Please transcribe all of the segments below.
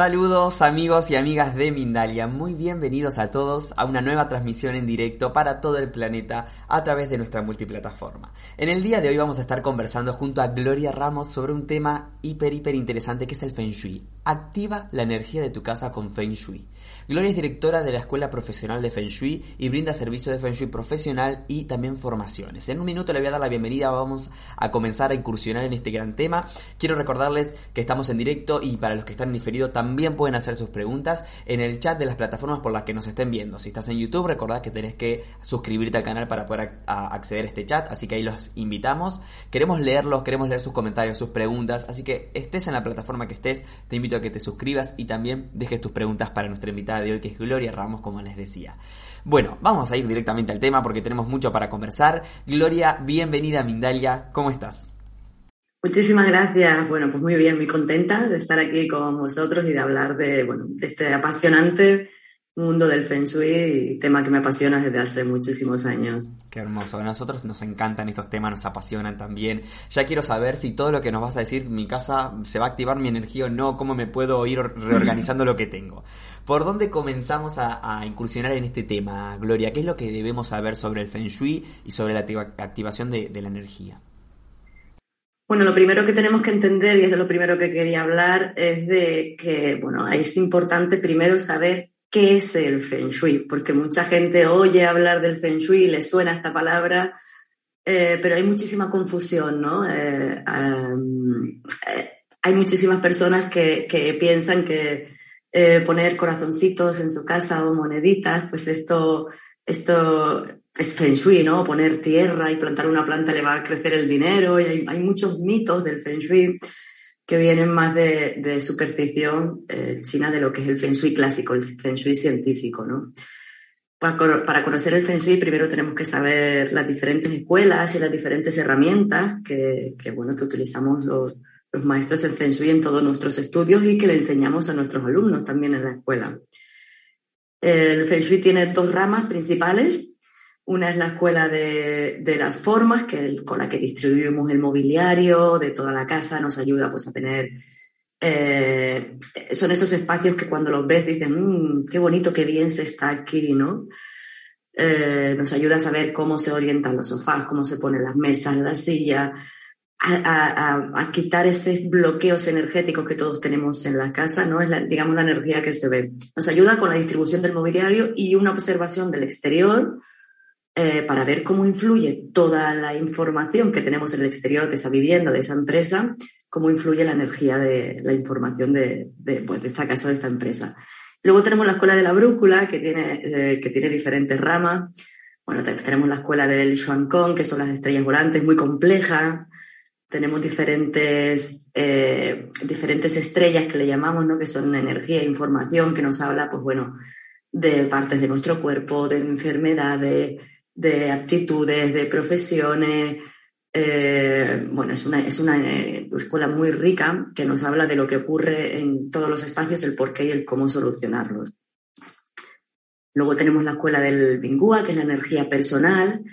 Saludos amigos y amigas de Mindalia, muy bienvenidos a todos a una nueva transmisión en directo para todo el planeta a través de nuestra multiplataforma. En el día de hoy vamos a estar conversando junto a Gloria Ramos sobre un tema hiper hiper interesante que es el Feng Shui. Activa la energía de tu casa con Feng Shui. Gloria es directora de la Escuela Profesional de Feng Shui y brinda servicio de Feng Shui profesional y también formaciones. En un minuto le voy a dar la bienvenida, vamos a comenzar a incursionar en este gran tema. Quiero recordarles que estamos en directo y para los que están en diferido también pueden hacer sus preguntas en el chat de las plataformas por las que nos estén viendo. Si estás en YouTube, recordad que tenés que suscribirte al canal para poder acceder a este chat, así que ahí los invitamos. Queremos leerlos, queremos leer sus comentarios, sus preguntas, así que estés en la plataforma que estés, te invito a que te suscribas y también dejes tus preguntas para nuestra invitada de hoy, que es Gloria Ramos, como les decía. Bueno, vamos a ir directamente al tema porque tenemos mucho para conversar. Gloria, bienvenida a Mindalia, ¿cómo estás? Muchísimas gracias. Bueno, pues muy bien, muy contenta de estar aquí con vosotros y de hablar de, bueno, de este apasionante mundo del Feng Shui, tema que me apasiona desde hace muchísimos años. Qué hermoso. A nosotros nos encantan estos temas, nos apasionan también. Ya quiero saber si todo lo que nos vas a decir, mi casa se va a activar mi energía o no, cómo me puedo ir reorganizando lo que tengo. ¿Por dónde comenzamos a, incursionar en este tema, Gloria? ¿Qué es lo que debemos saber sobre el Feng Shui y sobre la activación de, la energía? Bueno, lo primero que tenemos que entender, y es de lo primero que quería hablar, es de que, bueno, es importante primero saber qué es el Feng Shui, porque mucha gente oye hablar del Feng Shui, le suena esta palabra, eh, pero hay muchísima confusión, ¿no? Eh, eh, hay muchísimas personas que piensan que poner corazoncitos en su casa o moneditas, pues esto, esto es Feng Shui, ¿no? Poner tierra y plantar una planta le va a crecer el dinero y hay, hay muchos mitos del Feng Shui que vienen más de, superstición eh, china de lo que es el Feng Shui clásico, el Feng Shui científico, ¿no? Para, conocer el Feng Shui primero tenemos que saber las diferentes escuelas y las diferentes herramientas que, bueno, que utilizamos los, los maestros en Feng Shui en todos nuestros estudios y que le enseñamos a nuestros alumnos también en la escuela. El Feng Shui tiene dos ramas principales. Una es la escuela de, las formas, que con la que distribuimos el mobiliario de toda la casa, nos ayuda pues a tener... Eh, son esos espacios que cuando los ves dicen, mmm, qué bonito, qué bien se está aquí, ¿no? Eh, nos ayuda a saber cómo se orientan los sofás, cómo se ponen las mesas, las sillas, a, quitar esos bloqueos energéticos que todos tenemos en la casa, ¿no? Es la, digamos la energía que se ve. Nos ayuda con la distribución del mobiliario y una observación del exterior eh, para ver cómo influye toda la información que tenemos en el exterior de esa vivienda, de esa empresa, cómo influye la energía de la información de, pues, de esta casa, de esta empresa. Luego tenemos la escuela de la brújula, que tiene, eh, que tiene diferentes ramas. Bueno, tenemos la escuela del Kong, que son las estrellas volantes, muy compleja. Tenemos diferentes, eh, diferentes estrellas que le llamamos, ¿no? que son energía e información, que nos habla, pues bueno, de partes de nuestro cuerpo, de enfermedades, de aptitudes, de profesiones. Eh, bueno, es una, es una eh, escuela muy rica que nos habla de lo que ocurre en todos los espacios, el por qué y el cómo solucionarlos. Luego tenemos la escuela del Bingua, que es la energía personal,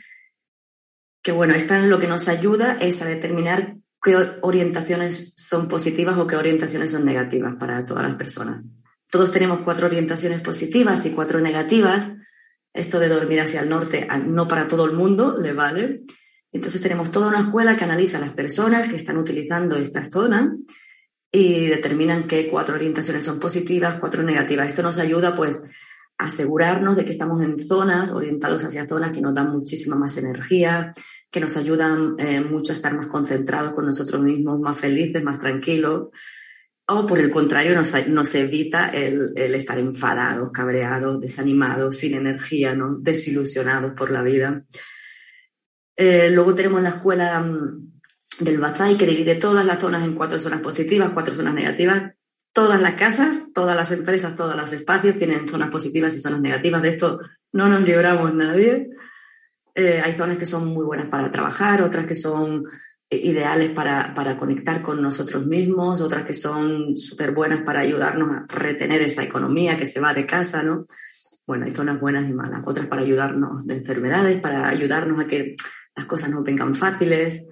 que bueno, esta lo que nos ayuda es a determinar qué orientaciones son positivas o qué orientaciones son negativas para todas las personas. Todos tenemos cuatro orientaciones positivas y cuatro negativas, esto de dormir hacia el norte, no para todo el mundo, le vale. Entonces tenemos toda una escuela que analiza a las personas que están utilizando esta zona y determinan qué cuatro orientaciones son positivas, cuatro negativas. Esto nos ayuda pues a asegurarnos de que estamos en zonas, orientados hacia zonas que nos dan muchísima más energía, que nos ayudan eh, mucho a estar más concentrados con nosotros mismos, más felices, más tranquilos. o por el contrario nos, evita el, estar enfadados, cabreados, desanimados, sin energía, ¿no? desilusionados por la vida. Eh, luego tenemos la escuela mm, del Bazai que divide todas las zonas en cuatro zonas positivas, cuatro zonas negativas. Todas las casas, todas las empresas, todos los espacios tienen zonas positivas y zonas negativas. De esto no nos libramos nadie. Eh, hay zonas que son muy buenas para trabajar, otras que son ideales para, para, conectar con nosotros mismos, otras que son súper buenas para ayudarnos a retener esa economía que se va de casa, ¿no? Bueno, hay zonas buenas y malas, otras para ayudarnos de enfermedades, para ayudarnos a que las cosas no vengan fáciles.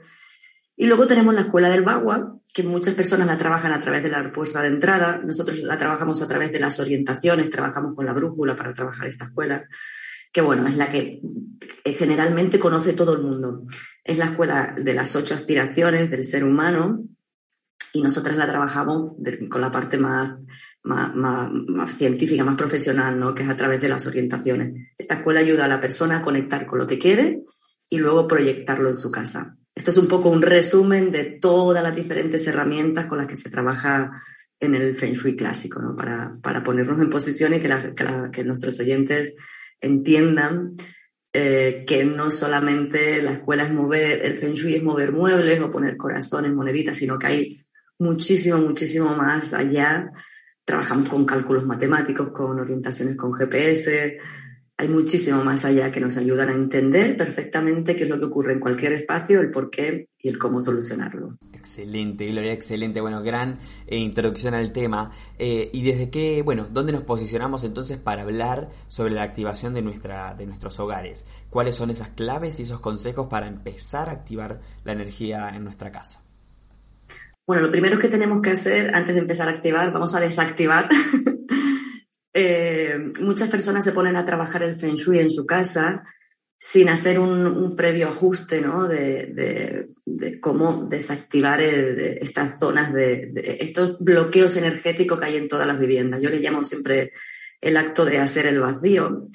Y luego tenemos la escuela del Bagua, que muchas personas la trabajan a través de la respuesta de entrada, nosotros la trabajamos a través de las orientaciones, trabajamos con la brújula para trabajar esta escuela que bueno, es la que eh, generalmente conoce todo el mundo. Es la escuela de las ocho aspiraciones del ser humano y nosotras la trabajamos con la parte más, más, científica, más profesional, ¿no? que es a través de las orientaciones. Esta escuela ayuda a la persona a conectar con lo que quiere y luego proyectarlo en su casa. Esto es un poco un resumen de todas las diferentes herramientas con las que se trabaja en el Feng Shui clásico, ¿no? para, para ponernos en posición y que, que nuestros oyentes entiendan eh, que no solamente la escuela es mover, el Feng Shui es mover muebles o poner corazones, moneditas, sino que hay muchísimo, muchísimo más allá. Trabajamos con cálculos matemáticos, con orientaciones con GPS, hay muchísimo más allá que nos ayudan a entender perfectamente qué es lo que ocurre en cualquier espacio, el por qué y el cómo solucionarlo. Excelente, Gloria, excelente. Bueno, gran eh, introducción al tema. Eh, y desde qué, bueno, ¿dónde nos posicionamos entonces para hablar sobre la activación de, nuestra, de nuestros hogares? ¿Cuáles son esas claves y esos consejos para empezar a activar la energía en nuestra casa? Bueno, lo primero que tenemos que hacer antes de empezar a activar, vamos a desactivar Eh, muchas personas se ponen a trabajar el feng shui en su casa sin hacer un, previo ajuste ¿no? de, cómo desactivar estas zonas de, estos bloqueos energéticos que hay en todas las viviendas. Yo le llamo siempre el acto de hacer el vacío,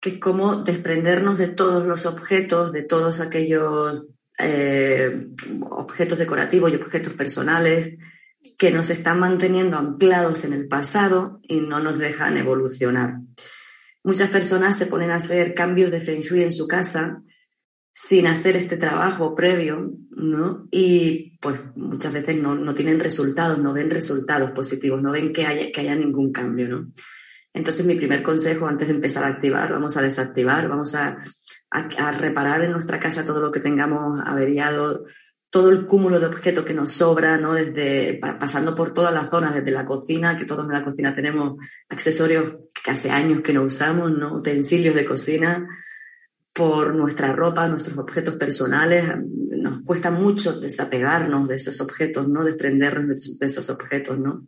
que es como desprendernos de todos los objetos, de todos aquellos eh, objetos decorativos y objetos personales que nos están manteniendo anclados en el pasado y no nos dejan evolucionar. Muchas personas se ponen a hacer cambios de feng shui en su casa sin hacer este trabajo previo, ¿no? Y pues muchas veces no, tienen resultados, no ven resultados positivos, no ven que haya, que haya ningún cambio, ¿no? Entonces mi primer consejo antes de empezar a activar, vamos a desactivar, vamos a, a reparar en nuestra casa todo lo que tengamos averiado, todo el cúmulo de objetos que nos sobra, ¿no? Desde, pasando por todas las zonas, desde la cocina, que todos en la cocina tenemos accesorios que hace años que no usamos, ¿no? Utensilios de cocina, por nuestra ropa, nuestros objetos personales. Nos cuesta mucho desapegarnos de esos objetos, ¿no? Desprendernos de esos objetos, ¿no?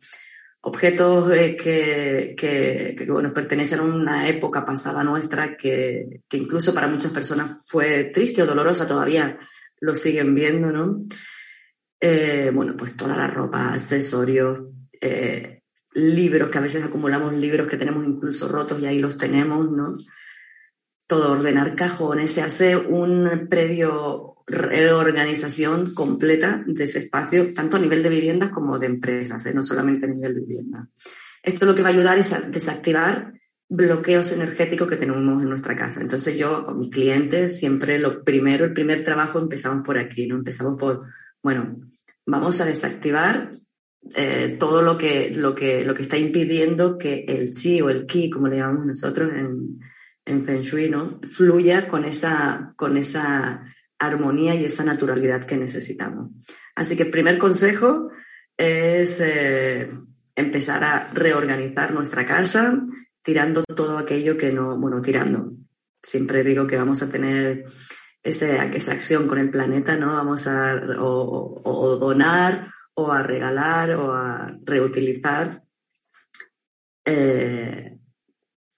Objetos eh, que, que, que, bueno, pertenecen a una época pasada nuestra que, que incluso para muchas personas fue triste o dolorosa todavía lo siguen viendo, ¿no? Eh, bueno, pues toda la ropa, accesorios, eh, libros, que a veces acumulamos libros que tenemos incluso rotos y ahí los tenemos, ¿no? Todo ordenar cajones, se hace un previo reorganización completa de ese espacio, tanto a nivel de viviendas como de empresas, ¿eh? no solamente a nivel de vivienda. Esto lo que va a ayudar es a desactivar bloqueos energéticos que tenemos en nuestra casa. Entonces yo con mis clientes siempre lo primero, el primer trabajo empezamos por aquí, ¿no? Empezamos por, bueno, vamos a desactivar eh, todo lo que, lo, que, lo que está impidiendo que el chi o el ki, como le llamamos nosotros en, en Feng Shui, ¿no? fluya con esa, con esa armonía y esa naturalidad que necesitamos. Así que el primer consejo es eh, empezar a reorganizar nuestra casa, tirando todo aquello que no, bueno, tirando. Siempre digo que vamos a tener ese, esa acción con el planeta, ¿no? Vamos a o, donar o a regalar o a reutilizar eh,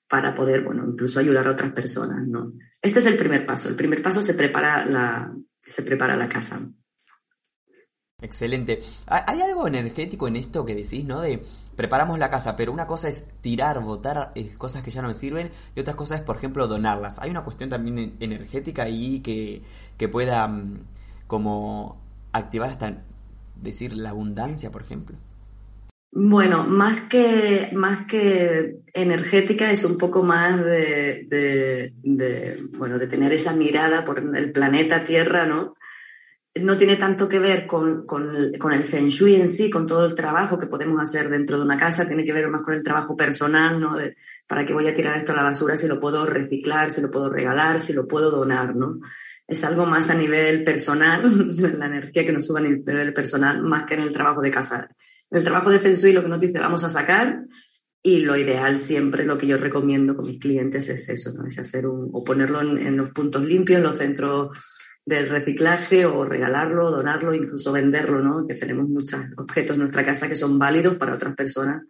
para poder, bueno, incluso ayudar a otras personas, ¿no? Este es el primer paso. El primer paso se prepara la, se prepara la casa. Excelente. ¿Hay algo energético en esto que decís, no? De preparamos la casa, pero una cosa es tirar, botar cosas que ya no me sirven y otra cosa es, por ejemplo, donarlas. ¿Hay una cuestión también energética ahí que, que pueda mm, como activar hasta decir la abundancia, por ejemplo? Bueno, más que, más que energética es un poco más de, de, bueno, de tener esa mirada por el planeta Tierra, ¿no? No tiene tanto que ver con, con, el feng shui en sí, con todo el trabajo que podemos hacer dentro de una casa, tiene que ver más con el trabajo personal, ¿no? ¿Para qué voy a tirar esto a la basura si lo puedo reciclar, si lo puedo regalar, si lo puedo donar, ¿no? Es algo más a nivel personal, la energía que nos suba a nivel personal, más que en el trabajo de casa el trabajo de Feng Shui lo que nos dice vamos a sacar y lo ideal siempre, lo que yo recomiendo con mis clientes es eso, ¿no? Es hacer un, o ponerlo en, los puntos limpios, en los centros de reciclaje o regalarlo, donarlo, incluso venderlo, ¿no? Que tenemos muchos objetos en nuestra casa que son válidos para otras personas,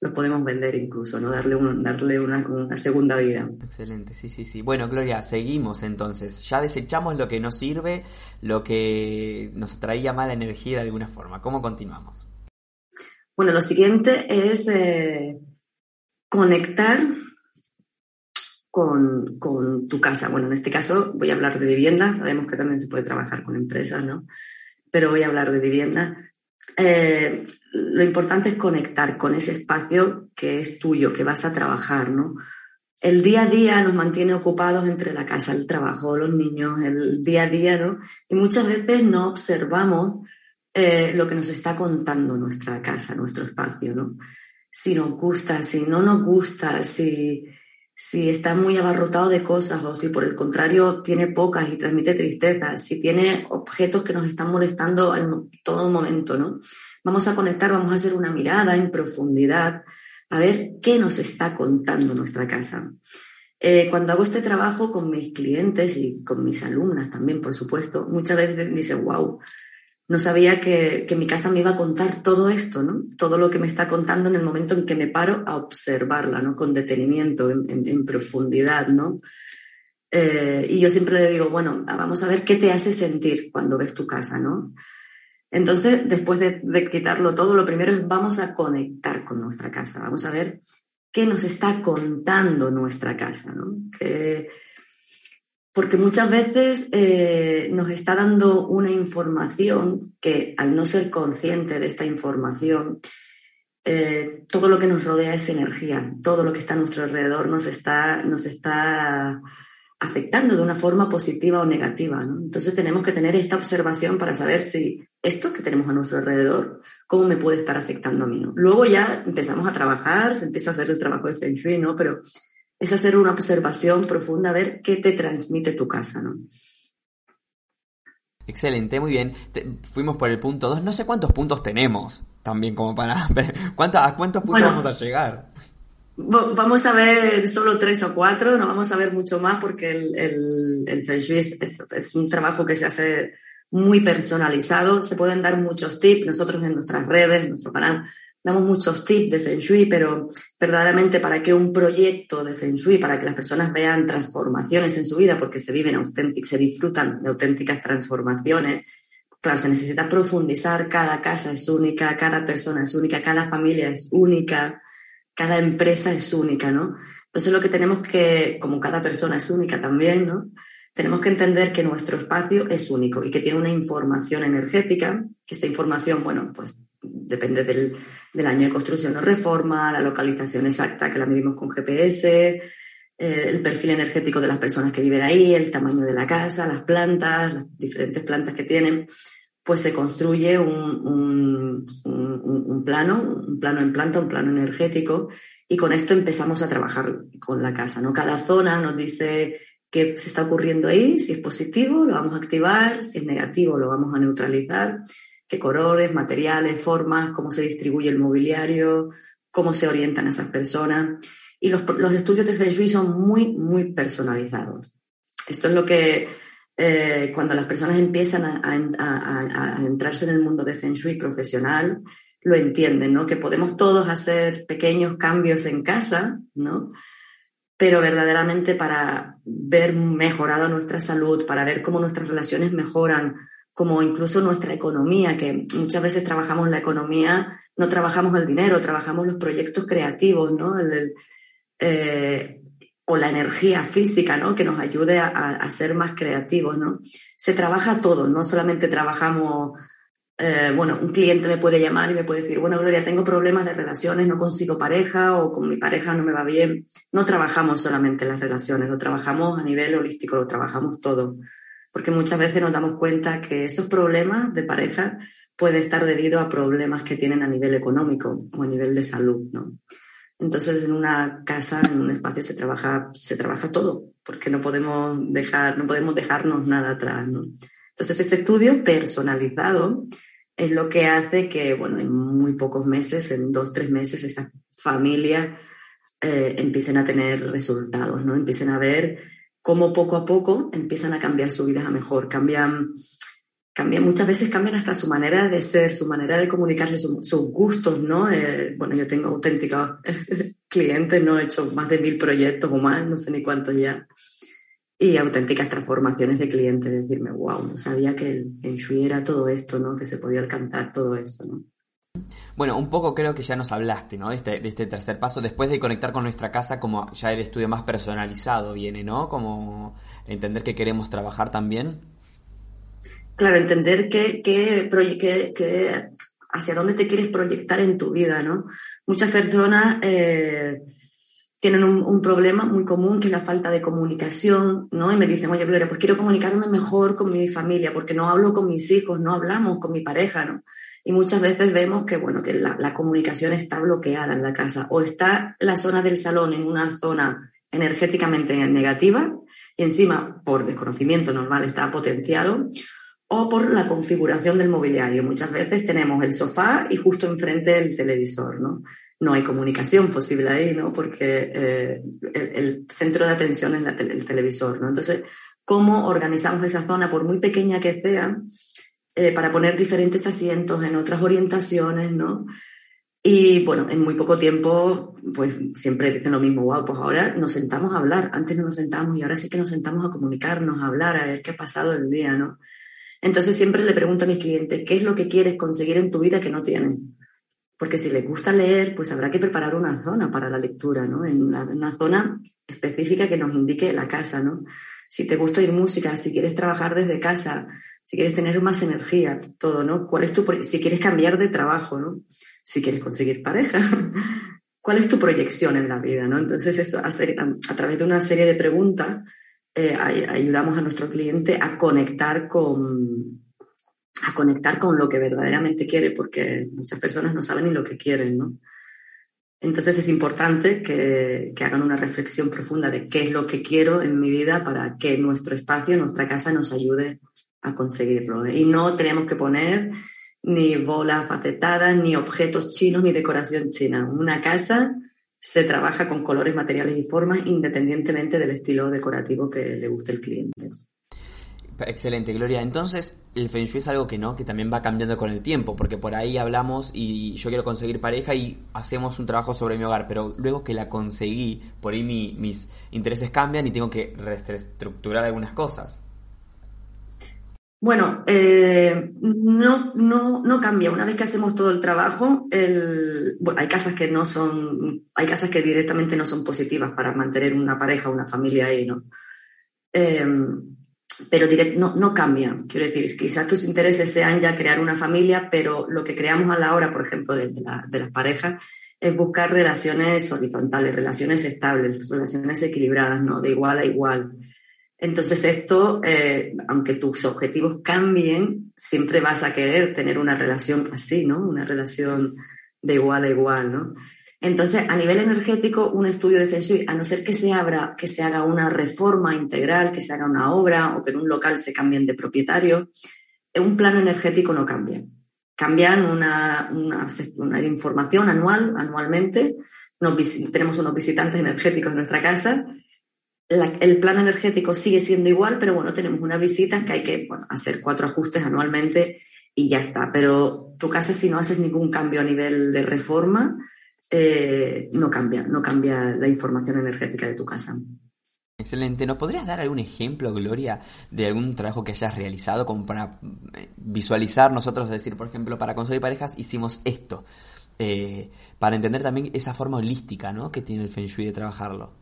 los podemos vender incluso, ¿no? Darle, darle una, una, segunda vida. Excelente, sí, sí, sí. Bueno, Gloria, seguimos entonces. Ya desechamos lo que no sirve, lo que nos traía mala energía de alguna forma. ¿Cómo continuamos? Bueno, lo siguiente es eh, conectar con, tu casa. Bueno, en este caso voy a hablar de vivienda, sabemos que también se puede trabajar con empresas, ¿no? Pero voy a hablar de vivienda. Eh, lo importante es conectar con ese espacio que es tuyo, que vas a trabajar, ¿no? El día a día nos mantiene ocupados entre la casa, el trabajo, los niños, el día a día, ¿no? Y muchas veces no observamos eh, lo que nos está contando nuestra casa, nuestro espacio, ¿no? Si nos gusta, si no nos gusta, si, si está muy abarrotado de cosas o si por el contrario tiene pocas y transmite tristeza, si tiene objetos que nos están molestando en todo momento, ¿no? Vamos a conectar, vamos a hacer una mirada en profundidad a ver qué nos está contando nuestra casa. Eh, cuando hago este trabajo con mis clientes y con mis alumnas también, por supuesto, muchas veces dicen, wow, no sabía que, mi casa me iba a contar todo esto, ¿no? Todo lo que me está contando en el momento en que me paro a observarla, ¿no? Con detenimiento, en, profundidad, ¿no? Eh, y yo siempre le digo, bueno, vamos a ver qué te hace sentir cuando ves tu casa, ¿no? Entonces, después de, de quitarlo todo, lo primero es vamos a conectar con nuestra casa, vamos a ver qué nos está contando nuestra casa, ¿no? Porque muchas veces eh, nos está dando una información que al no ser consciente de esta información, eh, todo lo que nos rodea es energía, todo lo que está a nuestro alrededor nos está, nos está afectando de una forma positiva o negativa. Entonces tenemos que tener esta observación para saber si esto que tenemos a nuestro alrededor, cómo me puede estar afectando a mí. Luego ya empezamos a trabajar, se empieza a hacer el trabajo de Feng Shui, ¿no? pero es hacer una observación profunda, a ver qué te transmite tu casa, ¿no? Excelente, muy bien. fuimos por el punto 2. No sé cuántos puntos tenemos también como para ver. ¿A cuántos puntos vamos a llegar? Vamos a ver solo tres o cuatro, no vamos a ver mucho más porque el, el, Feng Shui es, es, un trabajo que se hace muy personalizado. Se pueden dar muchos tips. Nosotros en nuestras redes, en nuestro canal, damos muchos tips de Feng Shui, pero verdaderamente para que un proyecto de Feng Shui, para que las personas vean transformaciones en su vida, porque se viven auténticas, se disfrutan de auténticas transformaciones, claro, se necesita profundizar, cada casa es única, cada persona es única, cada familia es única, cada empresa es única, ¿no? Entonces lo que tenemos que, como cada persona es única también, ¿no? Tenemos que entender que nuestro espacio es único y que tiene una información energética, que esta información, bueno, pues depende del, año de construcción o reforma, la localización exacta que la medimos con GPS, eh, el perfil energético de las personas que viven ahí, el tamaño de la casa, las plantas, las diferentes plantas que tienen, pues se construye un, plano, un plano en planta, un plano energético, y con esto empezamos a trabajar con la casa. ¿no? Cada zona nos dice qué se está ocurriendo ahí, si es positivo, lo vamos a activar, si es negativo, lo vamos a neutralizar qué colores, materiales, formas, cómo se distribuye el mobiliario, cómo se orientan esas personas. Y los, estudios de Feng Shui son muy, muy personalizados. Esto es lo que eh, cuando las personas empiezan a, entrarse en el mundo de Feng Shui profesional, lo entienden, ¿no? Que podemos todos hacer pequeños cambios en casa, ¿no? Pero verdaderamente para ver mejorado nuestra salud, para ver cómo nuestras relaciones mejoran, como incluso nuestra economía, que muchas veces trabajamos la economía, no trabajamos el dinero, trabajamos los proyectos creativos, ¿no? Eh, o la energía física, ¿no? Que nos ayude a, ser más creativos, ¿no? Se trabaja todo, no solamente trabajamos eh, bueno, un cliente me puede llamar y me puede decir, bueno, Gloria, tengo problemas de relaciones, no consigo pareja o con mi pareja no me va bien. No trabajamos solamente las relaciones, lo trabajamos a nivel holístico, lo trabajamos todo. Porque muchas veces nos damos cuenta que esos problemas de pareja pueden estar debido a problemas que tienen a nivel económico o a nivel de salud, ¿no? Entonces, en una casa, en un espacio se trabaja, se trabaja todo, porque no podemos dejar, no podemos dejarnos nada atrás, ¿no? Entonces, este estudio personalizado es lo que hace que, bueno, en muy pocos meses, en dos, tres meses, esas familias eh, empiecen a tener resultados, ¿no? Empiecen a ver cómo poco a poco empiezan a cambiar su vida a mejor, cambian muchas veces cambian hasta su manera de ser, su manera de comunicarse, sus gustos, ¿no? Eh, bueno, yo tengo auténticos clientes, ¿no? He hecho más de mil proyectos o más, no sé ni cuántos ya. Y auténticas transformaciones de clientes, decirme, wow, no sabía que el Shui era todo esto, ¿no? Que se podía alcanzar todo esto, ¿no? Bueno, un poco creo que ya nos hablaste, ¿no? Este, de este tercer paso, después de conectar con nuestra casa, como ya el estudio más personalizado viene, ¿no? Como entender que queremos trabajar también claro, entender qué, hacia dónde te quieres proyectar en tu vida, ¿no? Muchas personas eh, tienen un, problema muy común que es la falta de comunicación, ¿no? Y me dicen, oye, Gloria, pues quiero comunicarme mejor con mi familia porque no hablo con mis hijos, no hablamos con mi pareja, ¿no? Y muchas veces vemos que, bueno, que la, la comunicación está bloqueada en la casa o está la zona del salón en una zona energéticamente negativa y encima, por desconocimiento normal, está potenciado o por la configuración del mobiliario. Muchas veces tenemos el sofá y justo enfrente el televisor, ¿no? No hay comunicación posible ahí, ¿no? Porque eh, el, centro de atención es el televisor, ¿no? Entonces, ¿cómo organizamos esa zona, por muy pequeña que sea, eh, para poner diferentes asientos en otras orientaciones, ¿no? Y bueno, en muy poco tiempo, pues siempre dicen lo mismo, wow, pues ahora nos sentamos a hablar, antes no nos sentamos y ahora sí que nos sentamos a comunicarnos, a hablar, a ver qué ha pasado el día, ¿no? Entonces siempre le pregunto a mis clientes, ¿qué es lo que quieres conseguir en tu vida que no tienen? Porque si les gusta leer, pues habrá que preparar una zona para la lectura, ¿no? En una, zona específica que nos indique la casa, ¿no? Si te gusta ir música, si quieres trabajar desde casa, si quieres tener más energía, todo, ¿no? ¿Cuál es tu, si quieres cambiar de trabajo, ¿no? Si quieres conseguir pareja, ¿cuál es tu proyección en la vida, ¿no? Entonces, esto a, través de una serie de preguntas, eh, ayudamos a nuestro cliente a conectar con a conectar con lo que verdaderamente quiere, porque muchas personas no saben ni lo que quieren, ¿no? Entonces es importante que, que, hagan una reflexión profunda de qué es lo que quiero en mi vida para que nuestro espacio, nuestra casa nos ayude a conseguirlo. ¿eh? Y no tenemos que poner ni bolas facetadas, ni objetos chinos, ni decoración china. Una casa se trabaja con colores, materiales y formas independientemente del estilo decorativo que le guste el cliente. Excelente, Gloria. Entonces, el Feng Shui es algo que no, que también va cambiando con el tiempo, porque por ahí hablamos y yo quiero conseguir pareja y hacemos un trabajo sobre mi hogar, pero luego que la conseguí, por ahí mis intereses cambian y tengo que reestructurar algunas cosas. Bueno, eh, no, no, no cambia. Una vez que hacemos todo el trabajo, el, bueno, hay casas que no son, hay casas que directamente no son positivas para mantener una pareja, una familia ahí, ¿no? Em, pero no, no cambia. Quiero decir, quizás tus intereses sean ya crear una familia, pero lo que creamos a la hora, por ejemplo, de, de las parejas, es buscar relaciones horizontales, relaciones estables, relaciones equilibradas, ¿no? De igual a igual. Entonces esto, eh, aunque tus objetivos cambien, siempre vas a querer tener una relación así, ¿no? Una relación de igual a igual, ¿no? Entonces, a nivel energético, un estudio de Feng Shui, a no ser que se abra, que se haga una reforma integral, que se haga una obra o que en un local se cambien de propietario, un plano energético no cambia. Cambian una, una, información anual, anualmente. tenemos unos visitantes energéticos en nuestra casa el plan energético sigue siendo igual, pero bueno, tenemos una visita que hay que hacer cuatro ajustes anualmente y ya está. Pero tu casa, si no haces ningún cambio a nivel de reforma, eh, no cambia, no cambia la información energética de tu casa. Excelente. ¿Nos podrías dar algún ejemplo, Gloria, de algún trabajo que hayas realizado como para eh, visualizar nosotros, decir, por ejemplo, para conseguir parejas hicimos esto? Eh, para entender también esa forma holística ¿no? que tiene el Feng Shui de trabajarlo.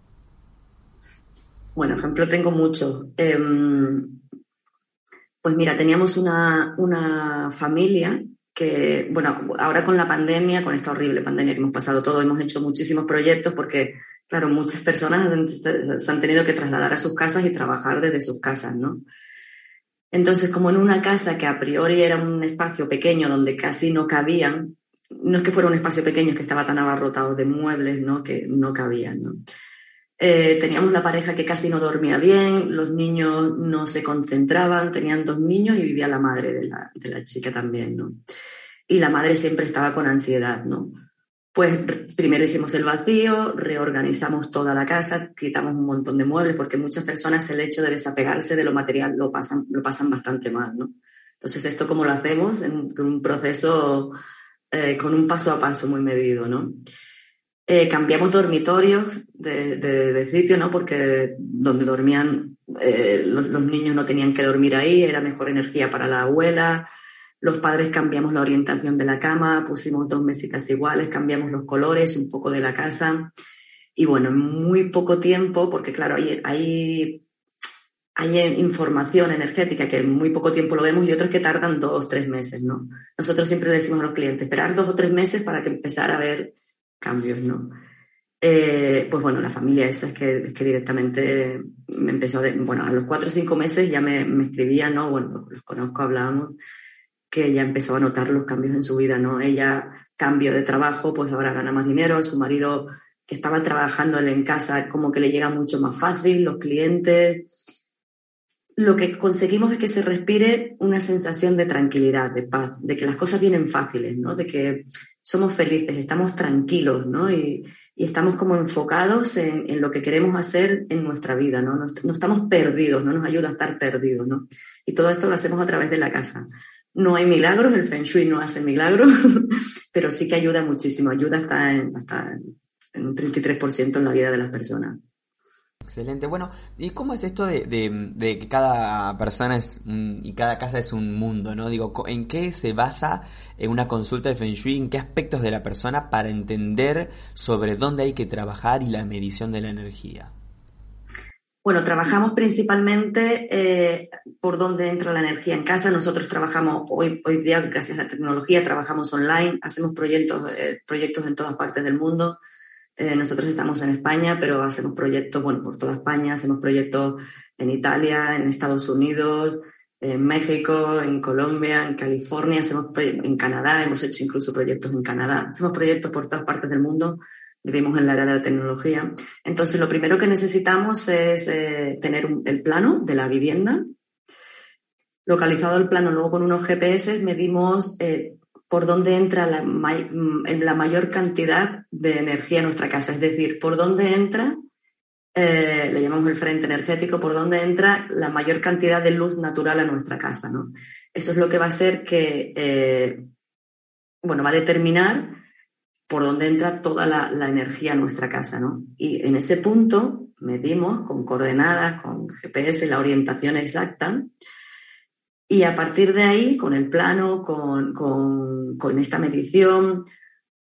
Bueno, ejemplo tengo mucho. Em, Pues mira, teníamos una, una familia que, bueno, ahora con la pandemia, con esta horrible pandemia que hemos pasado todos, hemos hecho muchísimos proyectos porque, claro, muchas personas se han tenido que trasladar a sus casas y trabajar desde sus casas, ¿no? Entonces, como en una casa que a priori era un espacio pequeño donde casi no cabían, no es que fuera un espacio pequeño, es que estaba tan abarrotado de muebles, ¿no? Que no cabían, ¿no? Eh, teníamos la pareja que casi no dormía bien, los niños no se concentraban, tenían dos niños y vivía la madre de la, de la chica también, ¿no? Y la madre siempre estaba con ansiedad, ¿no? Pues primero hicimos el vacío, reorganizamos toda la casa, quitamos un montón de muebles, porque muchas personas el hecho de desapegarse de lo material lo pasan, lo pasan bastante mal, ¿no? Entonces, ¿esto cómo lo hacemos? En un proceso eh, con un paso a paso muy medido, ¿no? Eh, cambiamos dormitorios de, de, sitio, ¿no? Porque donde dormían eh, los, niños no tenían que dormir ahí, era mejor energía para la abuela. Los padres cambiamos la orientación de la cama, pusimos dos mesitas iguales, cambiamos los colores, un poco de la casa. Y bueno, en muy poco tiempo, porque claro, hay, hay, hay información energética que en muy poco tiempo lo vemos y otros que tardan dos, tres meses, ¿no? Nosotros siempre le decimos a los clientes, esperar dos o tres meses para que empezar a ver cambios, ¿no? Eh, pues bueno, la familia esa es que, es que directamente me empezó, de, bueno, a los cuatro o cinco meses ya me, me escribía, ¿no? Bueno, los conozco, hablábamos, que ya empezó a notar los cambios en su vida, ¿no? Ella cambio de trabajo, pues ahora gana más dinero, su marido que estaba trabajando en casa como que le llega mucho más fácil, los clientes. Lo que conseguimos es que se respire una sensación de tranquilidad, de paz, de que las cosas vienen fáciles, ¿no? De que somos felices, estamos tranquilos, ¿no? Y, estamos como enfocados en, lo que queremos hacer en nuestra vida, ¿no? No, estamos perdidos, no nos ayuda a estar perdidos, ¿no? Y todo esto lo hacemos a través de la casa. No hay milagros, el Feng Shui no hace milagros, pero sí que ayuda muchísimo, ayuda hasta en, hasta en un 33% en la vida de las personas. Excelente. Bueno, ¿y cómo es esto de, que cada persona es y cada casa es un mundo, ¿no? Digo, ¿en qué se basa en una consulta de Feng Shui? ¿En qué aspectos de la persona para entender sobre dónde hay que trabajar y la medición de la energía? Bueno, trabajamos principalmente eh, por dónde entra la energía en casa. Nosotros trabajamos hoy, hoy día, gracias a la tecnología, trabajamos online, hacemos proyectos, eh, proyectos en todas partes del mundo. Eh, nosotros estamos en España, pero hacemos proyectos, bueno, por toda España, hacemos proyectos en Italia, en Estados Unidos, en México, en Colombia, en California, hacemos en Canadá, hemos hecho incluso proyectos en Canadá. Hacemos proyectos por todas partes del mundo, vivimos en la era de la tecnología. Entonces, lo primero que necesitamos es eh, tener el plano de la vivienda. Localizado el plano, luego con unos GPS medimos eh, por dónde entra la, mm, la, mayor cantidad de energía en nuestra casa, es decir, por dónde entra, eh, le llamamos el frente energético, por dónde entra la mayor cantidad de luz natural a nuestra casa. ¿no? Eso es lo que va a hacer que, eh, bueno, va a determinar por dónde entra toda la, la, energía a nuestra casa. ¿no? Y en ese punto medimos con coordenadas, con GPS, la orientación exacta, y a partir de ahí, con el plano, con, con, esta medición,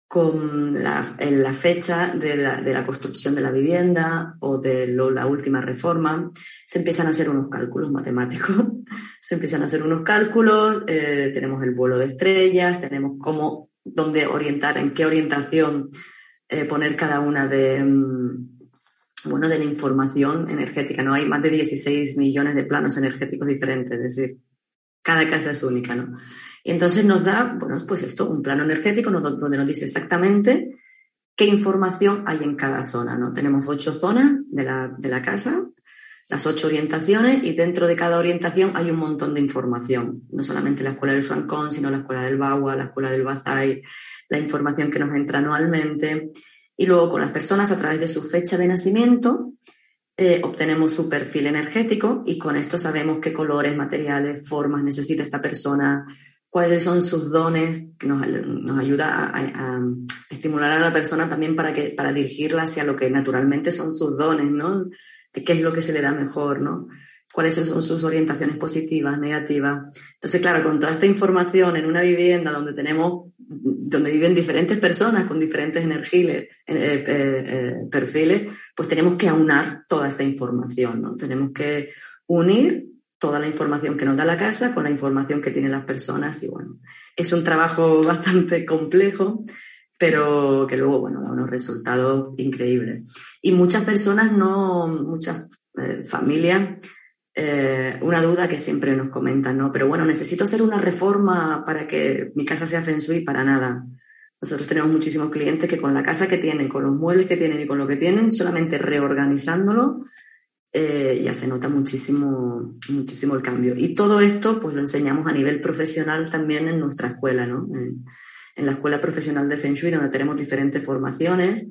con la, la fecha de la, de la, construcción de la vivienda o de lo, la última reforma, se empiezan a hacer unos cálculos matemáticos. se empiezan a hacer unos cálculos, eh, tenemos el vuelo de estrellas, tenemos cómo, dónde orientar, en qué orientación eh, poner cada una de, mm, bueno, de la información energética. No hay más de 16 millones de planos energéticos diferentes, es decir, cada casa es única, ¿no? Y entonces nos da, bueno, pues esto, un plano energético donde nos dice exactamente qué información hay en cada zona, ¿no? Tenemos ocho zonas de la, de la casa, las ocho orientaciones y dentro de cada orientación hay un montón de información. No solamente la escuela del Shuankon, sino la escuela del Bagua, la escuela del Bazai, la información que nos entra anualmente. Y luego con las personas a través de su fecha de nacimiento eh, obtenemos su perfil energético y con esto sabemos qué colores, materiales, formas necesita esta persona, cuáles son sus dones, que nos, ayuda a, estimular a la persona también para, que, para dirigirla hacia lo que naturalmente son sus dones, ¿no? qué es lo que se le da mejor, ¿no? Cuáles son sus orientaciones positivas, negativas. Entonces, claro, con toda esta información en una vivienda donde tenemos donde viven diferentes personas con diferentes energías, eh, eh, eh, perfiles, pues tenemos que aunar toda esta información, ¿no? Tenemos que unir toda la información que nos da la casa con la información que tienen las personas y bueno, es un trabajo bastante complejo, pero que luego, bueno, da unos resultados increíbles. Y muchas personas no, muchas familias, eh, una duda que siempre nos comentan, ¿no? Pero bueno, necesito hacer una reforma para que mi casa sea Feng Shui, para nada. Nosotros tenemos muchísimos clientes que con la casa que tienen, con los muebles que tienen y con lo que tienen, solamente reorganizándolo, eh, ya se nota muchísimo, muchísimo el cambio. Y todo esto, pues lo enseñamos a nivel profesional también en nuestra escuela, ¿no? En, la Escuela Profesional de Feng Shui, donde tenemos diferentes formaciones,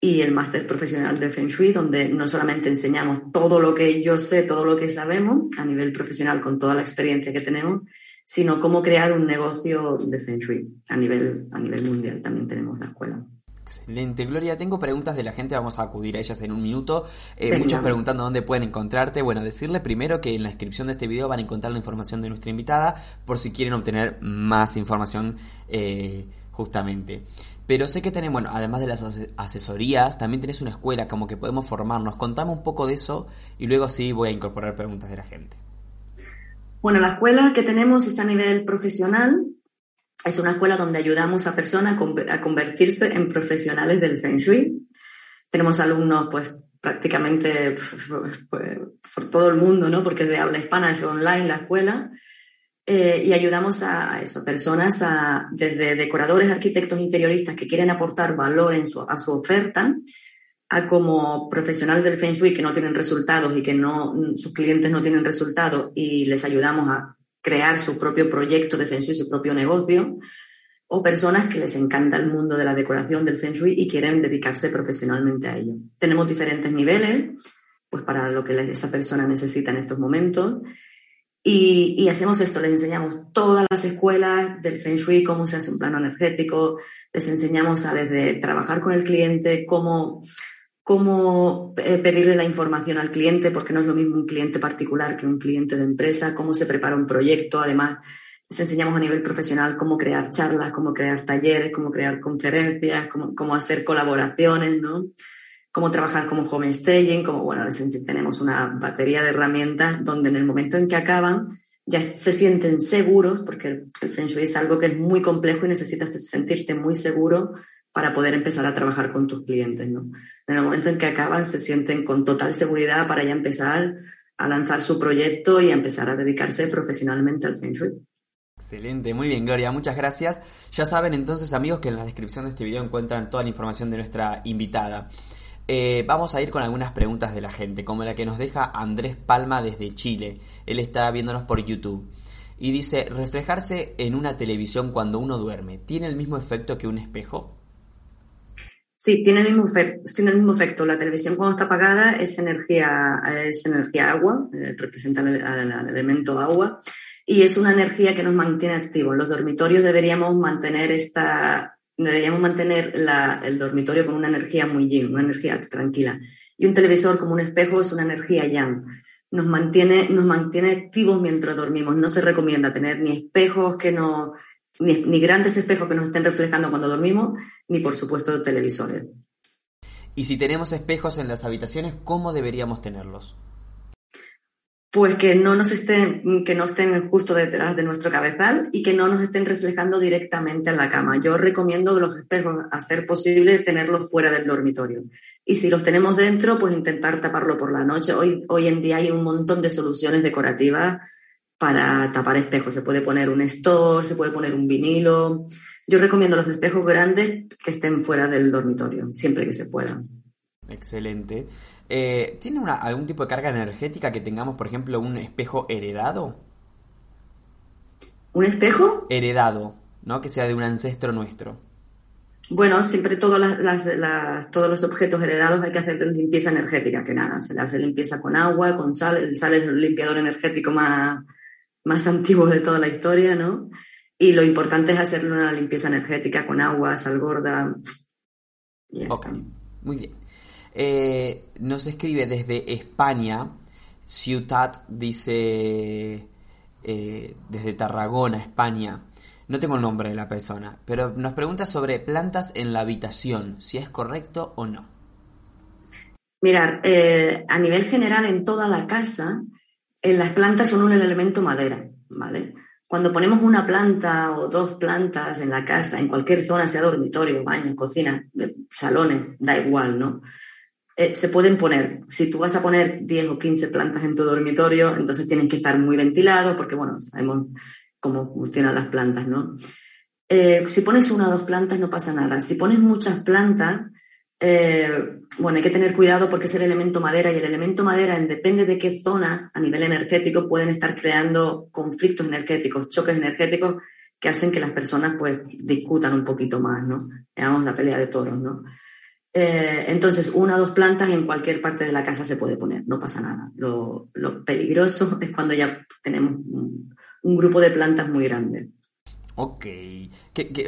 y el Máster Profesional de Feng Shui, donde no solamente enseñamos todo lo que yo sé, todo lo que sabemos a nivel profesional con toda la experiencia que tenemos, sino cómo crear un negocio de Feng Shui a nivel, a nivel mundial. También tenemos la escuela. Excelente, Gloria. Tengo preguntas de la gente, vamos a acudir a ellas en un minuto. Eh, muchos preguntando dónde pueden encontrarte. Bueno, decirle primero que en la descripción de este video van a encontrar la información de nuestra invitada por si quieren obtener más información eh, justamente. Pero sé que tenés, bueno, además de las asesorías, también tenés una escuela como que podemos formarnos. Contame un poco de eso y luego sí voy a incorporar preguntas de la gente. Bueno, la escuela que tenemos es a nivel profesional, es una escuela donde ayudamos a personas a convertirse en profesionales del Feng Shui. Tenemos alumnos, pues, prácticamente pues, por todo el mundo, ¿no? Porque es de habla hispana, es online la escuela. Eh, y ayudamos a, eso, personas, a, desde decoradores, arquitectos, interioristas que quieren aportar valor en su, a su oferta, a como profesionales del Feng Shui que no tienen resultados y que no, sus clientes no tienen resultados y les ayudamos a crear su propio proyecto de Feng Shui, su propio negocio, o personas que les encanta el mundo de la decoración del Feng Shui y quieren dedicarse profesionalmente a ello. Tenemos diferentes niveles, pues para lo que esa persona necesita en estos momentos. Y, y, hacemos esto, les enseñamos todas las escuelas del Feng Shui, cómo se hace un plano energético, les enseñamos a desde trabajar con el cliente, cómo cómo eh, pedirle la información al cliente, porque no es lo mismo un cliente particular que un cliente de empresa, cómo se prepara un proyecto. Además, les enseñamos a nivel profesional cómo crear charlas, cómo crear talleres, cómo crear conferencias, cómo, hacer colaboraciones, ¿no? Cómo trabajar como home staging, como, bueno, tenemos una batería de herramientas donde en el momento en que acaban ya se sienten seguros, porque el Feng Shui es algo que es muy complejo y necesitas sentirte muy seguro para poder empezar a trabajar con tus clientes, ¿no? En el momento en que acaban, se sienten con total seguridad para ya empezar a lanzar su proyecto y a empezar a dedicarse profesionalmente al Feng Shui. Excelente, muy bien Gloria, muchas gracias. Ya saben entonces amigos que en la descripción de este video encuentran toda la información de nuestra invitada. Eh, vamos a ir con algunas preguntas de la gente, como la que nos deja Andrés Palma desde Chile. Él está viéndonos por YouTube. Y dice, reflejarse en una televisión cuando uno duerme, ¿tiene el mismo efecto que un espejo? Sí, tiene el mismo efecto. Tiene el mismo efecto. La televisión cuando está apagada es energía, es energía agua, eh, representa el, elemento agua, y es una energía que nos mantiene activos. En los dormitorios deberíamos mantener esta, deberíamos mantener el dormitorio con una energía muy yin, una energía tranquila. Y un televisor como un espejo es una energía yang. Nos mantiene, nos mantiene activos mientras dormimos. No se recomienda tener ni espejos que no ni, grandes espejos que nos estén reflejando cuando dormimos, ni por supuesto televisores. Y si tenemos espejos en las habitaciones, ¿cómo deberíamos tenerlos? Pues que no nos estén, que no estén justo detrás de nuestro cabezal y que no nos estén reflejando directamente en la cama. Yo recomiendo los espejos, a ser posible, tenerlos fuera del dormitorio. Y si los tenemos dentro, pues intentar taparlo por la noche. Hoy, hoy en día hay un montón de soluciones decorativas para tapar espejos. Se puede poner un store, se puede poner un vinilo. Yo recomiendo los espejos grandes que estén fuera del dormitorio, siempre que se pueda. Excelente. Eh, ¿Tiene algún tipo de carga energética que tengamos, por ejemplo, un espejo heredado? ¿Un espejo? Heredado, ¿no? Que sea de un ancestro nuestro. Bueno, siempre todos los objetos heredados hay que hacer limpieza energética, que nada, se le hace limpieza con agua, con sal, el sal es el limpiador energético más, más antiguos de toda la historia, ¿no? Y lo importante es hacerle una limpieza energética con agua, sal gorda. ok, muy bien. Eh, nos escribe desde España, Ciutat dice eh, desde Tarragona, España. No tengo el nombre de la persona, pero nos pregunta sobre plantas en la habitación, si es correcto o no. Mirar, eh, a nivel general en toda la casa, las plantas son un elemento madera, ¿vale? Cuando ponemos una planta o dos plantas en la casa, en cualquier zona, sea dormitorio, baño, cocina, salones, da igual, ¿no? Eh, se pueden poner. Si tú vas a poner 10 o 15 plantas en tu dormitorio, entonces tienen que estar muy ventilados porque, bueno, sabemos cómo funcionan las plantas, ¿no? Eh, si pones una o dos plantas no pasa nada. Si pones muchas plantas, eh, bueno, hay que tener cuidado porque es el elemento madera y el elemento madera, depende de qué zonas a nivel energético pueden estar creando conflictos energéticos, choques energéticos que hacen que las personas pues discutan un poquito más, ¿no? Veamos la pelea de toros, ¿no? Eh, entonces, una o dos plantas en cualquier parte de la casa se puede poner, no pasa nada. Lo, peligroso es cuando ya tenemos un grupo de plantas muy grande. Ok.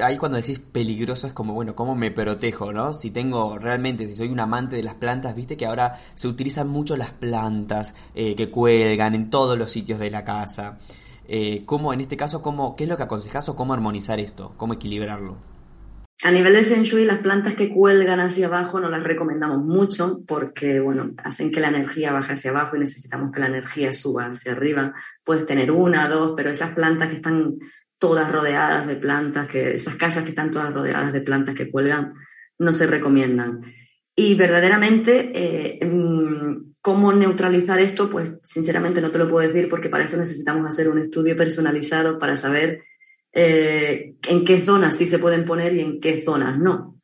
Ahí cuando decís peligroso es como, bueno, ¿cómo me protejo, no? Si tengo realmente, si soy un amante de las plantas, viste que ahora se utilizan mucho las plantas eh, que cuelgan en todos los sitios de la casa. Eh, ¿Cómo, en este caso, cómo, qué es lo que aconsejas o cómo armonizar esto? ¿Cómo equilibrarlo? A nivel de Feng Shui, las plantas que cuelgan hacia abajo no las recomendamos mucho porque, bueno, hacen que la energía baje hacia abajo y necesitamos que la energía suba hacia arriba. Puedes tener una, dos, pero esas plantas que están todas rodeadas de plantas, que esas casas que están todas rodeadas de plantas que cuelgan, no se recomiendan. Y verdaderamente, eh, mm, ¿cómo neutralizar esto? Pues sinceramente no te lo puedo decir porque para eso necesitamos hacer un estudio personalizado para saber eh, en qué zonas sí se pueden poner y en qué zonas no.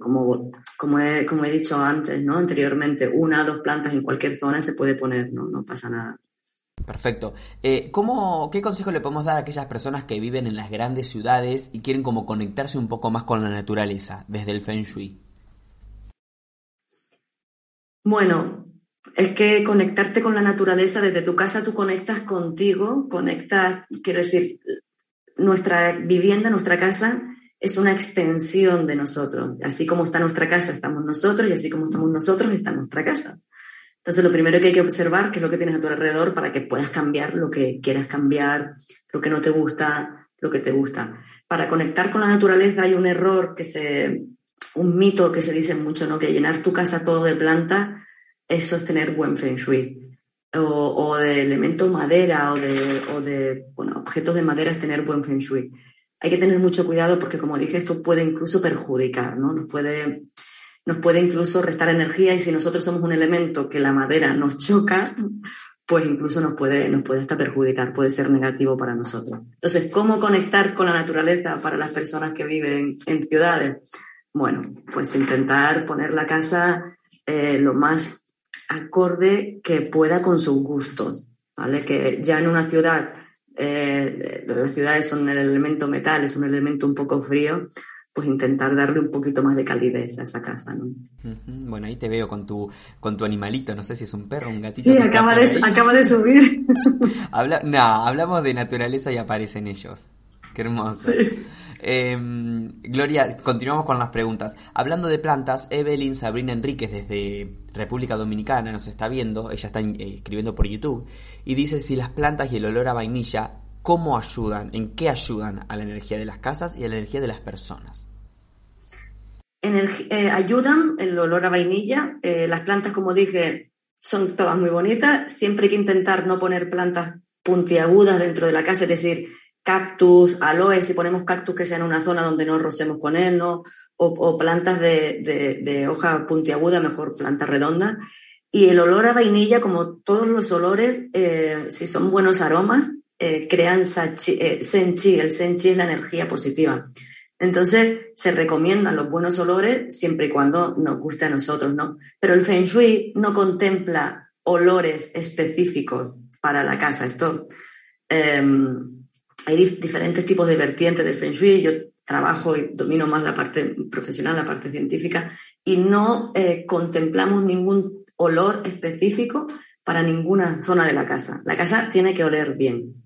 como, como, he, como he dicho antes, ¿no? anteriormente, una o dos plantas en cualquier zona se puede poner, no, no pasa nada. Perfecto. Eh, ¿cómo, ¿Qué consejo le podemos dar a aquellas personas que viven en las grandes ciudades y quieren como conectarse un poco más con la naturaleza desde el Feng Shui? Bueno, es que conectarte con la naturaleza desde tu casa tú conectas contigo, conectas, quiero decir, nuestra vivienda, nuestra casa es una extensión de nosotros. Así como está nuestra casa, estamos nosotros y así como estamos nosotros, está nuestra casa. Entonces, lo primero que hay que observar, qué es lo que tienes a tu alrededor para que puedas cambiar lo que quieras cambiar, lo que no te gusta, lo que te gusta. Para conectar con la naturaleza hay un error que se, un mito que se dice mucho, ¿no? Que llenar tu casa todo de planta, es tener buen feng shui. O, de elemento madera o de, o de, bueno, objetos de madera es tener buen feng shui. Hay que tener mucho cuidado porque, como dije, esto puede incluso perjudicar, ¿no? Nos puede nos puede incluso restar energía y si nosotros somos un elemento que la madera nos choca, pues incluso nos puede, nos puede hasta perjudicar, puede ser negativo para nosotros. Entonces, ¿cómo conectar con la naturaleza para las personas que viven en ciudades? Bueno, pues intentar poner la casa eh, lo más acorde que pueda con sus gustos, ¿vale? Que ya en una ciudad, eh, las ciudades son el elemento metal, es un elemento un poco frío, pues intentar darle un poquito más de calidez a esa casa, ¿no? Bueno, ahí te veo con tu, con tu animalito, no sé si es un perro, un gatito. Sí, acaba de, acaba de, subir. Habla, no, hablamos de naturaleza y aparecen ellos. Qué hermoso. Em, Gloria, continuamos con las preguntas. Hablando de plantas, Evelyn Sabrina Enríquez desde República Dominicana nos está viendo, ella está eh, escribiendo por YouTube, y dice si las plantas y el olor a vainilla cómo ayudan, en qué ayudan a la energía de las casas y a la energía de las personas. Eh, ayudan el olor a vainilla. Eh, las plantas, como dije, son todas muy bonitas. Siempre hay que intentar no poner plantas puntiagudas dentro de la casa, es decir, cactus, aloe, si ponemos cactus que sea en una zona donde no rocemos con él, ¿no? O, plantas de, hoja puntiaguda, mejor planta redonda. Y el olor a vainilla, como todos los olores, eh, si son buenos aromas, eh, crean eh, senchi. El senchi es la energía positiva. Entonces, se recomiendan los buenos olores siempre y cuando nos guste a nosotros, ¿no? Pero el Feng Shui no contempla olores específicos para la casa. Esto, em, hay diferentes tipos de vertientes del Feng Shui. Yo trabajo y domino más la parte profesional, la parte científica, y no eh, contemplamos ningún olor específico para ninguna zona de la casa. La casa tiene que oler bien.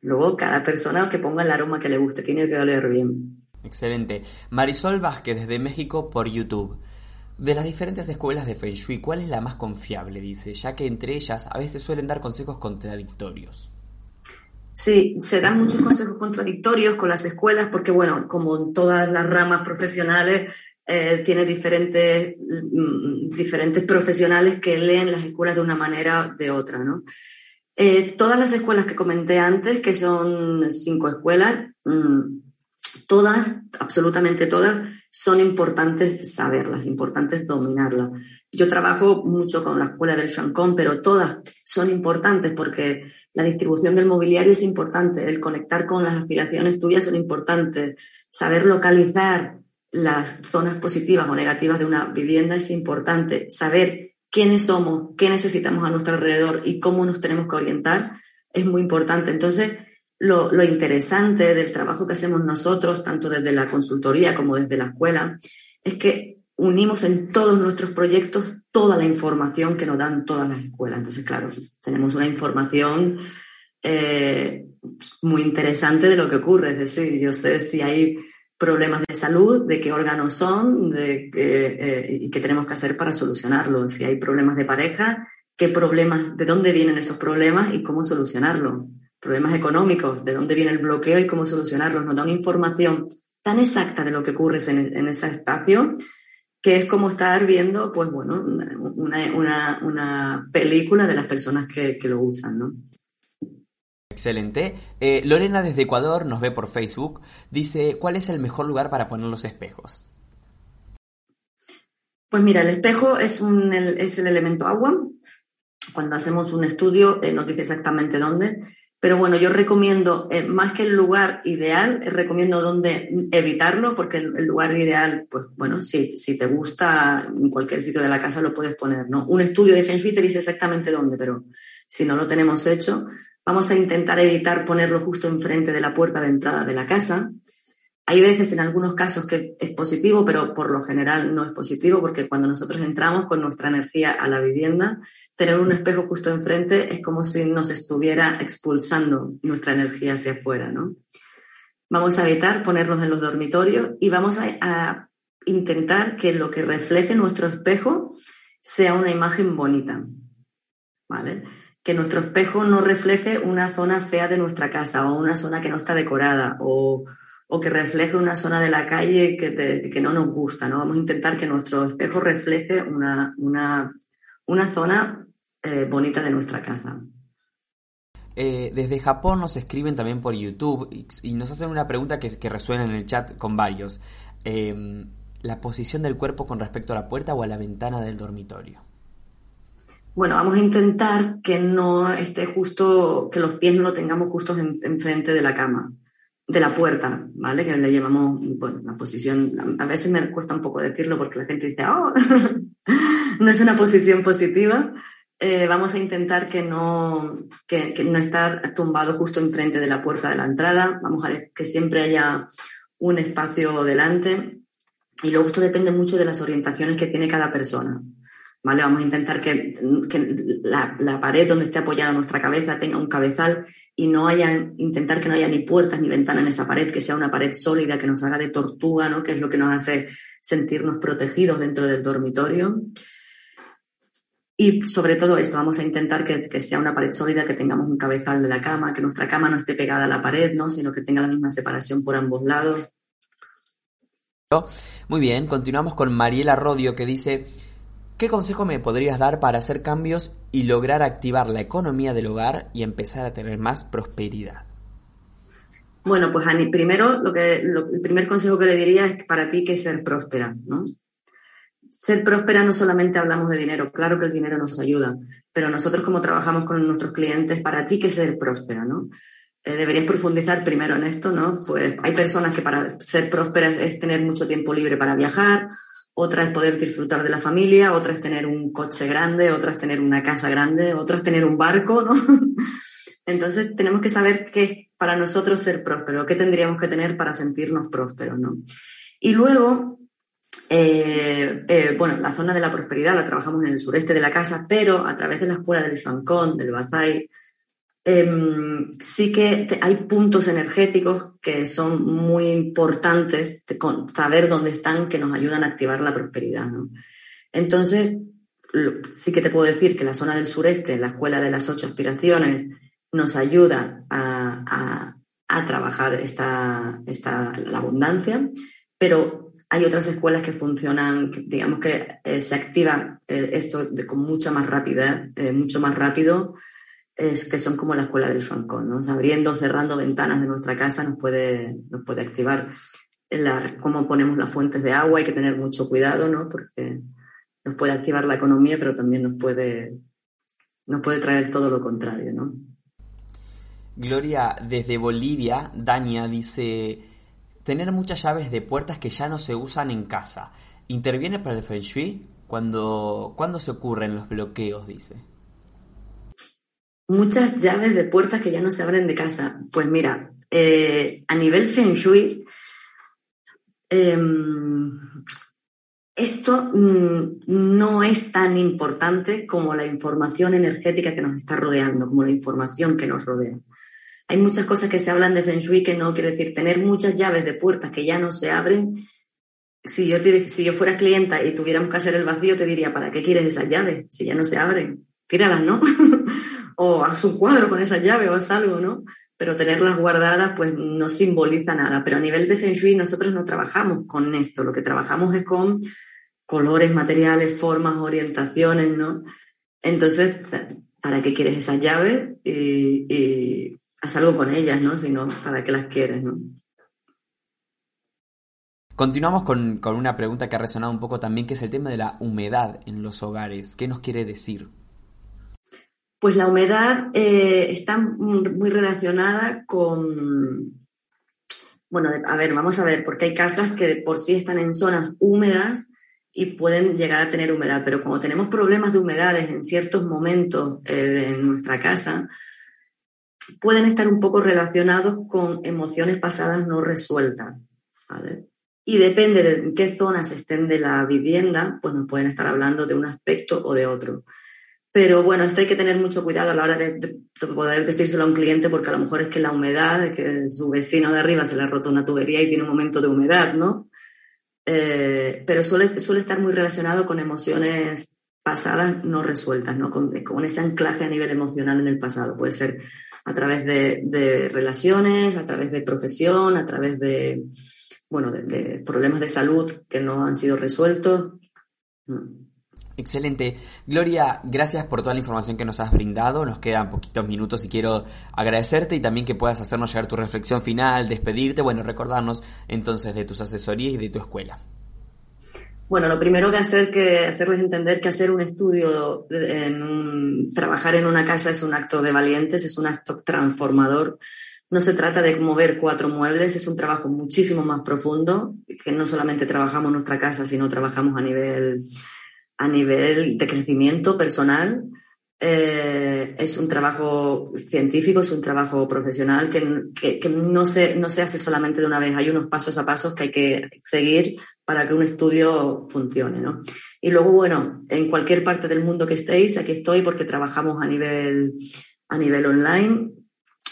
Luego, cada persona que ponga el aroma que le guste tiene que oler bien. Excelente. Marisol Vázquez desde México por YouTube. De las diferentes escuelas de Feng Shui, ¿cuál es la más confiable? Dice, ya que entre ellas a veces suelen dar consejos contradictorios. Sí, se dan muchos consejos contradictorios con las escuelas porque, bueno, como en todas las ramas profesionales, eh, tiene diferentes, mm, diferentes profesionales que leen las escuelas de una manera o de otra, ¿no? Eh, todas las escuelas que comenté antes, que son cinco escuelas, mm, todas, absolutamente todas, son importantes saberlas, importantes dominarlas. Yo trabajo mucho con la escuela del Shankon, pero todas son importantes porque la distribución del mobiliario es importante, el conectar con las aspiraciones tuyas son importantes, saber localizar las zonas positivas o negativas de una vivienda es importante, saber quiénes somos, qué necesitamos a nuestro alrededor y cómo nos tenemos que orientar es muy importante. Entonces, lo, interesante del trabajo que hacemos nosotros, tanto desde la consultoría como desde la escuela, es que unimos en todos nuestros proyectos toda la información que nos dan todas las escuelas. Entonces, claro, tenemos una información eh, muy interesante de lo que ocurre. Es decir, yo sé si hay problemas de salud, de qué órganos son de, eh, y qué tenemos que hacer para solucionarlos. Si hay problemas de pareja, qué problemas, de dónde vienen esos problemas y cómo solucionarlos. Problemas económicos, de dónde viene el bloqueo y cómo solucionarlos. Nos da una información tan exacta de lo que ocurre en, en ese espacio que es como estar viendo, pues bueno, una, una, una película de las personas que, que lo usan, ¿no? Excelente. Eh, Lorena desde Ecuador nos ve por Facebook. Dice, ¿cuál es el mejor lugar para poner los espejos? Pues mira, el espejo es, un, el, es el elemento agua. Cuando hacemos un estudio eh, nos dice exactamente dónde. Pero bueno, yo recomiendo, eh, más que el lugar ideal, recomiendo dónde evitarlo, porque el, el, lugar ideal, pues bueno, si, si te gusta, en cualquier sitio de la casa lo puedes poner, ¿no? Un estudio de Feng Shui te dice exactamente dónde, pero si no lo tenemos hecho, Vamos a intentar evitar ponerlo justo enfrente de la puerta de entrada de la casa. Hay veces, en algunos casos, que es positivo, pero por lo general no es positivo, porque cuando nosotros entramos con nuestra energía a la vivienda, tener un espejo justo enfrente es como si nos estuviera expulsando nuestra energía hacia afuera, ¿no? Vamos a evitar ponerlos en los dormitorios y vamos a, a intentar que lo que refleje nuestro espejo sea una imagen bonita, ¿vale? que nuestro espejo no refleje una zona fea de nuestra casa o una zona que no está decorada o, o que refleje una zona de la calle que, que, no nos gusta. ¿no? Vamos a intentar que nuestro espejo refleje una, una, una zona eh, bonita de nuestra casa. Eh, desde Japón nos escriben también por YouTube y, y nos hacen una pregunta que, que, resuena en el chat con varios. Eh, ¿La posición del cuerpo con respecto a la puerta o a la ventana del dormitorio? Bueno, vamos a intentar que no esté justo, que los pies no lo tengamos justos enfrente en de la cama, de la puerta, ¿vale? Que le llamamos, bueno, la posición, a veces me cuesta un poco decirlo porque la gente dice, oh, no es una posición positiva. Eh, vamos a intentar que no, que, no estar tumbado justo enfrente de la puerta de la entrada. Vamos a que siempre haya un espacio delante. Y luego esto depende mucho de las orientaciones que tiene cada persona. ¿vale? Vamos a intentar que, que la, la, pared donde esté apoyada nuestra cabeza tenga un cabezal y no haya, intentar que no haya ni puertas ni ventanas en esa pared, que sea una pared sólida, que nos haga de tortuga, ¿no? Que es lo que nos hace sentirnos protegidos dentro del dormitorio. Y sobre todo esto, vamos a intentar que, que, sea una pared sólida, que tengamos un cabezal de la cama, que nuestra cama no esté pegada a la pared, ¿no? Sino que tenga la misma separación por ambos lados. Muy bien, continuamos con Mariela Rodio que dice, ¿Qué consejo me podrías dar para hacer cambios y lograr activar la economía del hogar y empezar a tener más prosperidad? Bueno, pues Ani, primero lo que el primer consejo que le diría es para ti que ser próspera, ¿no? Ser próspera no solamente hablamos de dinero, claro que el dinero nos ayuda, pero nosotros como trabajamos con nuestros clientes, para ti que ser próspera, ¿no? Eh, deberías profundizar primero en esto, ¿no? Pues hay personas que para ser prósperas es tener mucho tiempo libre para viajar, otra es poder disfrutar de la familia, otra es tener un coche grande, otra es tener una casa grande, otra es tener un barco, ¿no? Entonces tenemos que saber qué es para nosotros ser próspero, qué tendríamos que tener para sentirnos prósperos, ¿no? Y luego, eh, eh, bueno, la zona de la prosperidad la trabajamos en el sureste de la casa, pero a través de la escuela del Fancón, del Bazai, eh, sí que hay puntos energéticos que son muy importantes de saber dónde están que nos ayudan a activar la prosperidad. Entonces, sí que te puedo decir que la zona del sureste, la escuela de las ocho aspiraciones, nos ayuda a, trabajar esta, esta, la abundancia, pero hay otras escuelas que funcionan, digamos que eh, se activa eh, esto con mucha más rapidez, eh, mucho más rápido, que son como la escuela del Shuancon, ¿no? abriendo, cerrando ventanas de nuestra casa nos puede, nos puede activar la, cómo ponemos las fuentes de agua, hay que tener mucho cuidado, ¿no? Porque nos puede activar la economía, pero también nos puede, nos puede traer todo lo contrario, ¿no? Gloria, desde Bolivia, Dania dice, tener muchas llaves de puertas que ya no se usan en casa, ¿interviene para el Feng Shui? Cuando, ¿Cuándo se ocurren los bloqueos? Dice. Muchas llaves de puertas que ya no se abren de casa. Pues mira, eh, a nivel Feng Shui, em, esto mm, no es tan importante como la información energética que nos está rodeando, como la información que nos rodea. Hay muchas cosas que se hablan de Feng Shui que no quiere decir tener muchas llaves de puertas que ya no se abren. Si yo, si yo fuera clienta y tuviéramos que hacer el vacío, te diría, ¿para qué quieres esas llaves? Si ya no se abren, tíralas, ¿no? o haz un cuadro con esas llaves o haz algo, ¿no? Pero tenerlas guardadas, pues no simboliza nada. Pero a nivel de Feng Shui, nosotros no trabajamos con esto. Lo que trabajamos es con colores, materiales, formas, orientaciones, ¿no? Entonces, ¿para qué quieres esas llaves? y haz algo con ellas, ¿no? Sino para qué las quieres, ¿no? Continuamos con, una pregunta que ha resonado un poco también, que es el tema de la humedad en los hogares. ¿Qué nos quiere decir? Pues la humedad eh, está muy relacionada con, bueno, a ver, vamos a ver, porque hay casas que por sí están en zonas húmedas y pueden llegar a tener humedad, pero como tenemos problemas de humedades en ciertos momentos eh, de nuestra casa, pueden estar un poco relacionados con emociones pasadas no resueltas. Y depende de en qué zonas estén de la vivienda, pues nos pueden estar hablando de un aspecto o de otro. Pero bueno, esto hay que tener mucho cuidado a la hora de, poder decírselo a un cliente, porque a lo mejor es que la humedad, que su vecino de arriba se le ha roto una tubería y tiene un momento de humedad, ¿no? Eh, pero suele, suele estar muy relacionado con emociones pasadas no resueltas, ¿no? Con, con, ese anclaje a nivel emocional en el pasado. Puede ser a través de, relaciones, a través de profesión, a través de, bueno, de, problemas de salud que no han sido resueltos. Mm. Excelente. Gloria, gracias por toda la información que nos has brindado. Nos quedan poquitos minutos y quiero agradecerte y también que puedas hacernos llegar tu reflexión final, despedirte, bueno, recordarnos entonces de tus asesorías y de tu escuela. Bueno, lo primero que hacer que hacerles entender que hacer un estudio, en trabajar en una casa es un acto de valientes, es un acto transformador. No se trata de mover cuatro muebles, es un trabajo muchísimo más profundo, que no solamente trabajamos nuestra casa, sino trabajamos a nivel, a nivel de crecimiento personal, eh, es un trabajo científico, es un trabajo profesional que, que, no, se, no se hace solamente de una vez. Hay unos pasos a pasos que hay que seguir para que un estudio funcione. ¿no? Y luego, bueno, en cualquier parte del mundo que estéis, aquí estoy porque trabajamos a nivel, a nivel online.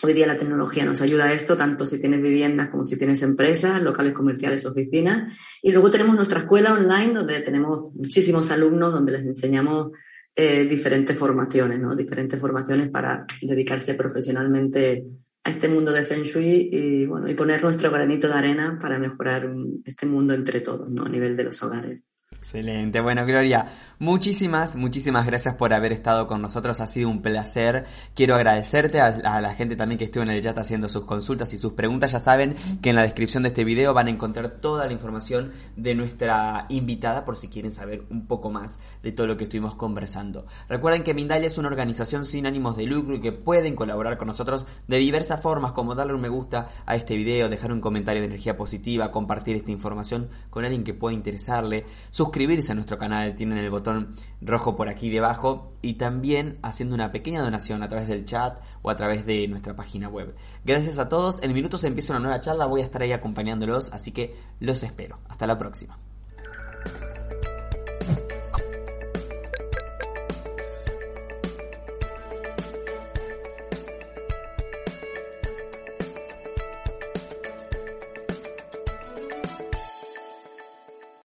Hoy día la tecnología nos ayuda a esto, tanto si tienes viviendas como si tienes empresas, locales comerciales, oficinas. Y luego tenemos nuestra escuela online, donde tenemos muchísimos alumnos, donde les enseñamos eh, diferentes formaciones, ¿no? Diferentes formaciones para dedicarse profesionalmente a este mundo de Feng Shui y, bueno, y poner nuestro granito de arena para mejorar este mundo entre todos, ¿no? A nivel de los hogares. Excelente. Bueno, Gloria, muchísimas, muchísimas gracias por haber estado con nosotros. Ha sido un placer. Quiero agradecerte a, la gente también que estuvo en el chat haciendo sus consultas y sus preguntas. Ya saben que en la descripción de este video van a encontrar toda la información de nuestra invitada por si quieren saber un poco más de todo lo que estuvimos conversando. Recuerden que Mindalia es una organización sin ánimos de lucro y que pueden colaborar con nosotros de diversas formas, como darle un me gusta a este video, dejar un comentario de energía positiva, compartir esta información con alguien que pueda interesarle, suscribirse a nuestro canal, tienen el botón rojo por aquí debajo y también haciendo una pequeña donación a través del chat o a través de nuestra página web. Gracias a todos, en minutos empieza una nueva charla, voy a estar ahí acompañándolos, así que los espero. Hasta la próxima.